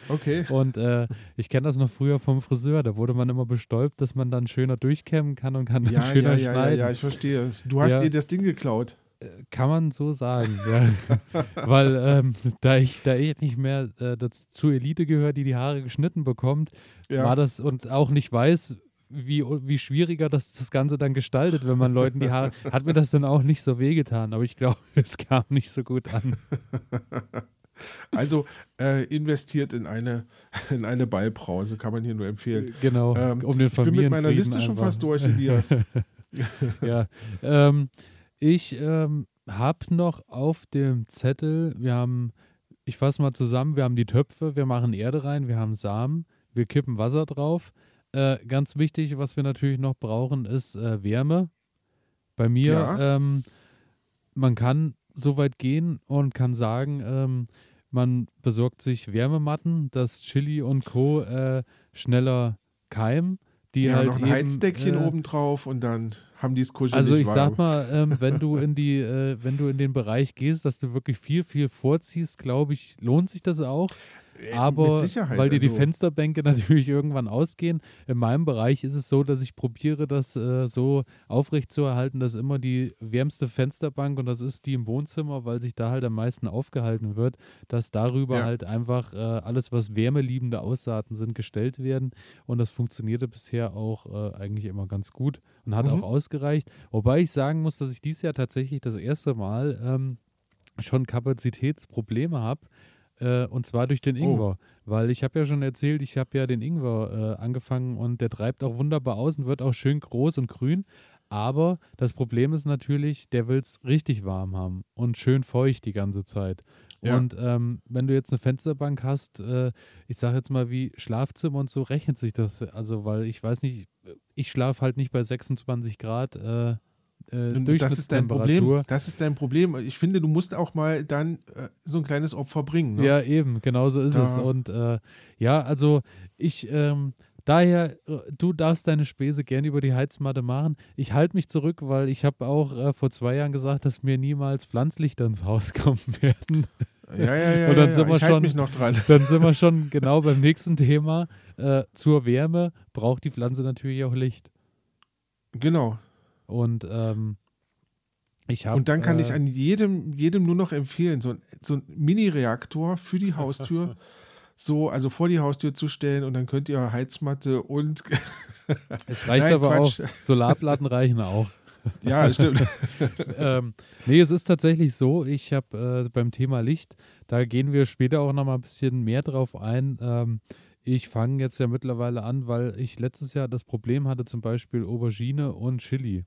[SPEAKER 2] Okay.
[SPEAKER 1] Und äh, ich kenne das noch früher vom Friseur, da wurde man immer bestäubt, dass man dann schöner durchkämmen kann und kann dann
[SPEAKER 2] Ja,
[SPEAKER 1] schöner
[SPEAKER 2] ja, ja, ja,
[SPEAKER 1] schneiden.
[SPEAKER 2] ja, ich verstehe. Du hast
[SPEAKER 1] Ja.
[SPEAKER 2] dir das Ding geklaut.
[SPEAKER 1] Kann man so sagen, ja. Weil ähm, da ich da ich nicht mehr äh, dazu, zur Elite gehöre, die die Haare geschnitten bekommt,
[SPEAKER 2] Ja.
[SPEAKER 1] war das und auch nicht weiß, wie, wie schwieriger das, das Ganze dann gestaltet, wenn man Leuten die Haare, hat mir das dann auch nicht so wehgetan, aber ich glaube, es kam nicht so gut an.
[SPEAKER 2] Also äh, investiert in eine, in eine Ballbrause, kann man hier nur empfehlen.
[SPEAKER 1] Genau,
[SPEAKER 2] Ähm,
[SPEAKER 1] um den
[SPEAKER 2] Ich bin mit meiner
[SPEAKER 1] Familienfrieden
[SPEAKER 2] Liste schon
[SPEAKER 1] einfach.
[SPEAKER 2] fast durch, Elias.
[SPEAKER 1] ja. Ähm, ich ähm, habe noch auf dem Zettel, wir haben, ich fasse mal zusammen, wir haben die Töpfe, wir machen Erde rein, wir haben Samen, wir kippen Wasser drauf. Äh, ganz wichtig, was wir natürlich noch brauchen, ist äh, Wärme. Bei mir,
[SPEAKER 2] Ja.
[SPEAKER 1] ähm, man kann so weit gehen und kann sagen, ähm, man besorgt sich Wärmematten, dass Chili und Co. Äh, schneller keimen. Die
[SPEAKER 2] ja,
[SPEAKER 1] halt
[SPEAKER 2] noch ein
[SPEAKER 1] eben,
[SPEAKER 2] Heizdeckchen
[SPEAKER 1] äh,
[SPEAKER 2] oben drauf und dann haben die es kuschelig
[SPEAKER 1] also ich
[SPEAKER 2] warm.
[SPEAKER 1] sag mal, ähm, wenn du in die, äh, wenn du in den Bereich gehst, dass du wirklich viel, viel vorziehst, glaube ich, lohnt sich das auch. Aber
[SPEAKER 2] Sicherheit,
[SPEAKER 1] weil dir die
[SPEAKER 2] also-
[SPEAKER 1] Fensterbänke natürlich irgendwann ausgehen. In meinem Bereich ist es so, dass ich probiere, das äh, so aufrechtzuerhalten, dass immer die wärmste Fensterbank und das ist die im Wohnzimmer, weil sich da halt am meisten aufgehalten wird, dass darüber
[SPEAKER 2] Ja.
[SPEAKER 1] halt einfach äh, alles, was wärmeliebende Aussaaten sind, gestellt werden und das funktionierte bisher auch äh, eigentlich immer ganz gut und hat
[SPEAKER 2] Mhm.
[SPEAKER 1] auch ausgereicht. Wobei ich sagen muss, dass ich dieses Jahr tatsächlich das erste Mal ähm, schon Kapazitätsprobleme habe. Äh, und zwar durch den
[SPEAKER 2] Oh.
[SPEAKER 1] Ingwer. Weil ich habe ja schon erzählt, ich habe ja den Ingwer äh, angefangen und der treibt auch wunderbar aus und wird auch schön groß und grün. Aber das Problem ist natürlich, der will es richtig warm haben und schön feucht die ganze Zeit.
[SPEAKER 2] Ja.
[SPEAKER 1] Und ähm, wenn du jetzt eine Fensterbank hast, äh, ich sage jetzt mal wie Schlafzimmer und so, rechnet sich das. Also, weil ich weiß nicht, ich schlafe halt nicht bei 26 Grad. Äh, äh,
[SPEAKER 2] das ist dein Problem. Das ist dein Problem. Ich finde, du musst auch mal dann äh, so ein kleines Opfer bringen. Ne?
[SPEAKER 1] Ja, eben, genau so ist
[SPEAKER 2] Da-
[SPEAKER 1] es. Und äh, ja, also ich, ähm, daher, äh, du darfst deine Späße gerne über die Heizmatte machen. Ich halte mich zurück, weil ich habe auch äh, vor zwei Jahren gesagt, dass mir niemals Pflanzlichter ins Haus kommen werden.
[SPEAKER 2] ja, ja. ja,
[SPEAKER 1] Und dann
[SPEAKER 2] ja,
[SPEAKER 1] sind
[SPEAKER 2] ja.
[SPEAKER 1] wir
[SPEAKER 2] ich halte
[SPEAKER 1] schon-
[SPEAKER 2] mich noch dran.
[SPEAKER 1] Dann sind wir schon genau beim nächsten Thema. Äh, zur Wärme braucht die Pflanze natürlich auch Licht.
[SPEAKER 2] Genau.
[SPEAKER 1] Und ähm, ich habe.
[SPEAKER 2] Und dann kann
[SPEAKER 1] äh,
[SPEAKER 2] ich an jedem, jedem nur noch empfehlen, so ein, so ein Mini-Reaktor für die Haustür, so, also vor die Haustür zu stellen und dann könnt ihr Heizmatte und
[SPEAKER 1] Es reicht
[SPEAKER 2] Nein,
[SPEAKER 1] aber
[SPEAKER 2] Quatsch.
[SPEAKER 1] auch. Solarplatten reichen auch.
[SPEAKER 2] ja, stimmt.
[SPEAKER 1] ähm, nee, es ist tatsächlich so, ich habe äh, beim Thema Licht, da gehen wir später auch nochmal ein bisschen mehr drauf ein. Ähm, ich fange jetzt ja mittlerweile an, weil ich letztes Jahr das Problem hatte, zum Beispiel Aubergine und Chili.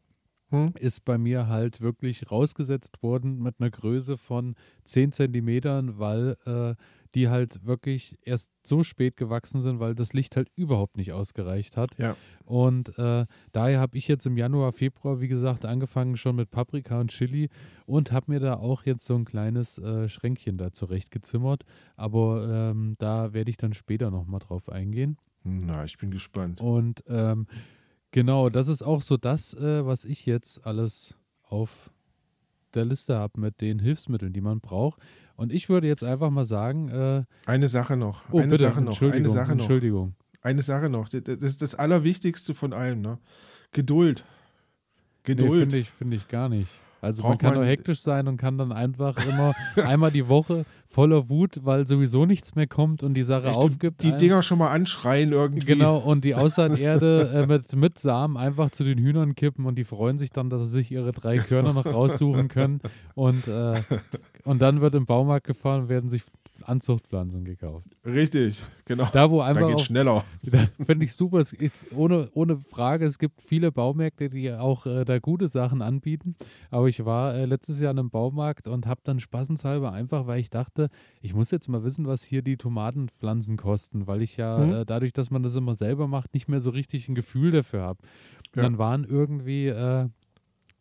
[SPEAKER 2] Hm?
[SPEAKER 1] Ist bei mir halt wirklich rausgesetzt worden mit einer Größe von 10 Zentimetern, weil äh, die halt wirklich erst so spät gewachsen sind, weil das Licht halt überhaupt nicht ausgereicht hat.
[SPEAKER 2] Ja.
[SPEAKER 1] Und äh, daher habe ich jetzt im Januar, Februar, wie gesagt, angefangen schon mit Paprika und Chili und habe mir da auch jetzt so ein kleines äh, Schränkchen da zurechtgezimmert. Aber ähm, da werde ich dann später nochmal drauf eingehen.
[SPEAKER 2] Na, ich bin gespannt.
[SPEAKER 1] Und ähm, genau, das ist auch so das, äh, was ich jetzt alles auf der Liste habe mit den Hilfsmitteln, die man braucht. Und ich würde jetzt einfach mal sagen, äh,
[SPEAKER 2] Eine Sache noch.
[SPEAKER 1] oh,
[SPEAKER 2] eine
[SPEAKER 1] bitte,
[SPEAKER 2] Sache noch.
[SPEAKER 1] Entschuldigung,
[SPEAKER 2] Eine Sache noch.
[SPEAKER 1] Entschuldigung.
[SPEAKER 2] Eine Sache noch. Das ist das Allerwichtigste von allem, ne? Geduld.
[SPEAKER 1] Nee,
[SPEAKER 2] Geduld.
[SPEAKER 1] finde ich, finde ich gar nicht. Also man
[SPEAKER 2] Braucht
[SPEAKER 1] kann
[SPEAKER 2] man-
[SPEAKER 1] nur hektisch sein und kann dann einfach immer einmal die Woche voller Wut, weil sowieso nichts mehr kommt und die Sache
[SPEAKER 2] Echt,
[SPEAKER 1] aufgibt.
[SPEAKER 2] die
[SPEAKER 1] ein-
[SPEAKER 2] Dinger schon mal anschreien irgendwie.
[SPEAKER 1] Genau, und die Aussaaterde äh, mit, mit Samen einfach zu den Hühnern kippen und die freuen sich dann, dass sie sich ihre drei Körner noch raussuchen können. Und, äh, und dann wird im Baumarkt gefahren und werden sich Anzuchtpflanzen gekauft.
[SPEAKER 2] Richtig, genau.
[SPEAKER 1] Da, wo
[SPEAKER 2] Da
[SPEAKER 1] einfach
[SPEAKER 2] geht
[SPEAKER 1] auch
[SPEAKER 2] schneller.
[SPEAKER 1] da Finde ich super. Es ist ohne, ohne Frage, es gibt viele Baumärkte, die auch äh, da gute Sachen anbieten. Aber ich war äh, letztes Jahr in einem Baumarkt und habe dann spaßenshalber einfach, weil ich dachte, ich muss jetzt mal wissen, was hier die Tomatenpflanzen kosten, weil ich ja
[SPEAKER 2] Mhm.
[SPEAKER 1] äh, dadurch, dass man das immer selber macht, nicht mehr so richtig ein Gefühl dafür habe.
[SPEAKER 2] Ja.
[SPEAKER 1] dann waren irgendwie äh,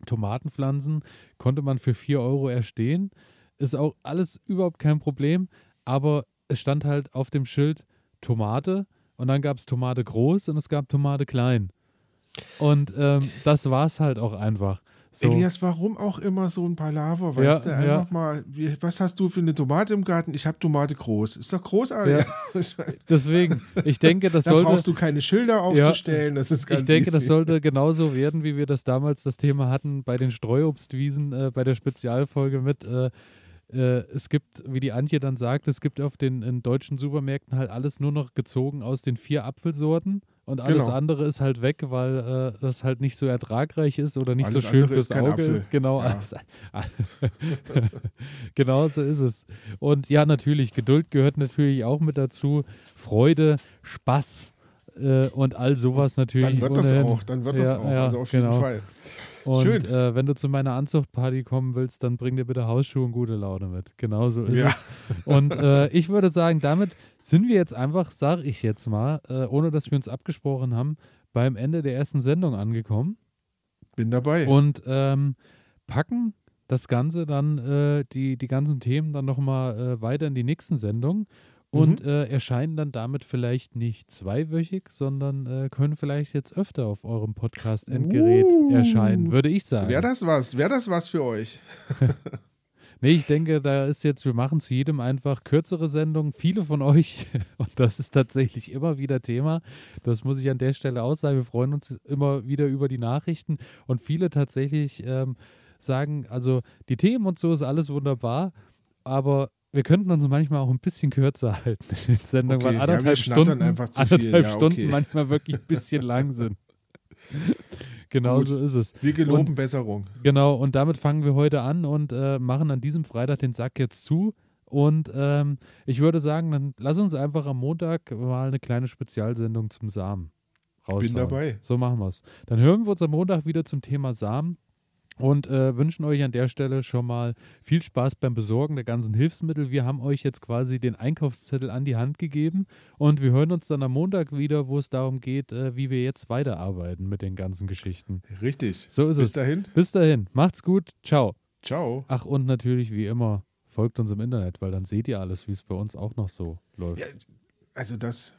[SPEAKER 1] Tomatenpflanzen, konnte man für 4 Euro erstehen. Ist auch alles überhaupt kein Problem, aber es stand halt auf dem Schild Tomate und dann gab es Tomate groß und es gab Tomate klein. Und ähm, das war es halt auch einfach. So,
[SPEAKER 2] Elias, warum auch immer so ein Palaver, weißt
[SPEAKER 1] Ja,
[SPEAKER 2] du?
[SPEAKER 1] ja.
[SPEAKER 2] Einfach mal, wie, was hast du für eine Tomate im Garten? Ich habe Tomate groß. Ist doch großartig.
[SPEAKER 1] deswegen, ich denke, das
[SPEAKER 2] da
[SPEAKER 1] sollte.
[SPEAKER 2] brauchst du keine Schilder aufzustellen. Das ist ganz
[SPEAKER 1] Ich denke, das
[SPEAKER 2] easy.
[SPEAKER 1] sollte genauso werden, wie wir das damals das Thema hatten bei den Streuobstwiesen, äh, bei der Spezialfolge mit. Äh, äh, es gibt, wie die Antje dann sagt, es gibt auf den deutschen Supermärkten halt alles nur noch gezogen aus den vier Apfelsorten und alles
[SPEAKER 2] Genau.
[SPEAKER 1] andere ist halt weg, weil äh, das halt nicht so ertragreich ist oder nicht
[SPEAKER 2] Alles
[SPEAKER 1] so schön
[SPEAKER 2] ist
[SPEAKER 1] fürs
[SPEAKER 2] kein
[SPEAKER 1] Auge
[SPEAKER 2] Apfel.
[SPEAKER 1] ist. Genau,
[SPEAKER 2] Ja.
[SPEAKER 1] genau so ist es. Und ja, natürlich, Geduld gehört natürlich auch mit dazu. Freude, Spaß äh, und all sowas natürlich.
[SPEAKER 2] Dann wird das
[SPEAKER 1] ohnehin.
[SPEAKER 2] auch. Dann wird das
[SPEAKER 1] Ja,
[SPEAKER 2] auch.
[SPEAKER 1] ja,
[SPEAKER 2] also auf
[SPEAKER 1] genau.
[SPEAKER 2] jeden Fall.
[SPEAKER 1] Und
[SPEAKER 2] Schön.
[SPEAKER 1] Äh, wenn du zu meiner Anzuchtparty kommen willst, dann bring dir bitte Hausschuhe und gute Laune mit. Genau so ist
[SPEAKER 2] Ja.
[SPEAKER 1] es. Und äh, ich würde sagen, damit sind wir jetzt einfach, sage ich jetzt mal, äh, ohne dass wir uns abgesprochen haben, beim Ende der ersten Sendung angekommen
[SPEAKER 2] Bin dabei.
[SPEAKER 1] und ähm, packen das Ganze dann, äh, die, die ganzen Themen dann nochmal äh, weiter in die nächsten Sendungen und äh, erscheinen dann damit vielleicht nicht zweiwöchig, sondern äh, können vielleicht jetzt öfter auf eurem Podcast-Endgerät
[SPEAKER 2] Uh.
[SPEAKER 1] erscheinen, würde ich sagen.
[SPEAKER 2] Wäre das was? Wäre das was für euch?
[SPEAKER 1] Nee, ich denke, da ist jetzt, wir machen zu jedem einfach kürzere Sendungen. Viele von euch, und das ist tatsächlich immer wieder Thema, das muss ich an der Stelle auch sagen, wir freuen uns immer wieder über die Nachrichten und viele tatsächlich ähm, sagen, also die Themen und so ist alles wunderbar, aber wir könnten uns manchmal auch ein bisschen kürzer halten in den Sendungen,
[SPEAKER 2] Okay,
[SPEAKER 1] weil
[SPEAKER 2] ja,
[SPEAKER 1] anderthalb
[SPEAKER 2] schnattern
[SPEAKER 1] Stunden,
[SPEAKER 2] einfach zu viel.
[SPEAKER 1] anderthalb
[SPEAKER 2] Ja,
[SPEAKER 1] Stunden
[SPEAKER 2] okay.
[SPEAKER 1] manchmal wirklich ein bisschen lang sind. genau
[SPEAKER 2] Gut.
[SPEAKER 1] so ist es.
[SPEAKER 2] Wir geloben Besserung.
[SPEAKER 1] Genau, und damit fangen wir heute an und äh, machen an diesem Freitag den Sack jetzt zu. Und ähm, ich würde sagen, dann lass uns einfach am Montag mal eine kleine Spezialsendung zum Samen raushauen.
[SPEAKER 2] Bin dabei.
[SPEAKER 1] So machen wir es. Dann hören wir uns am Montag wieder zum Thema Samen und äh, wünschen euch an der Stelle schon mal viel Spaß beim Besorgen der ganzen Hilfsmittel. Wir haben euch jetzt quasi den Einkaufszettel an die Hand gegeben und wir hören uns dann am Montag wieder, wo es darum geht, äh, wie wir jetzt weiterarbeiten mit den ganzen Geschichten.
[SPEAKER 2] Richtig.
[SPEAKER 1] So ist
[SPEAKER 2] Bis
[SPEAKER 1] es.
[SPEAKER 2] dahin.
[SPEAKER 1] Bis dahin, macht's gut, ciao.
[SPEAKER 2] Ciao.
[SPEAKER 1] Ach, und natürlich wie immer, folgt uns im Internet, weil dann seht ihr alles, wie es bei uns auch noch so läuft.
[SPEAKER 2] Ja, also das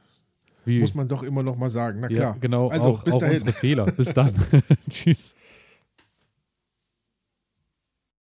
[SPEAKER 1] wie,
[SPEAKER 2] muss man doch immer noch mal sagen. Na
[SPEAKER 1] ja,
[SPEAKER 2] klar.
[SPEAKER 1] genau,
[SPEAKER 2] Also,
[SPEAKER 1] auch,
[SPEAKER 2] bis
[SPEAKER 1] auch
[SPEAKER 2] dahin.
[SPEAKER 1] unsere Fehler. Bis dann. Tschüss.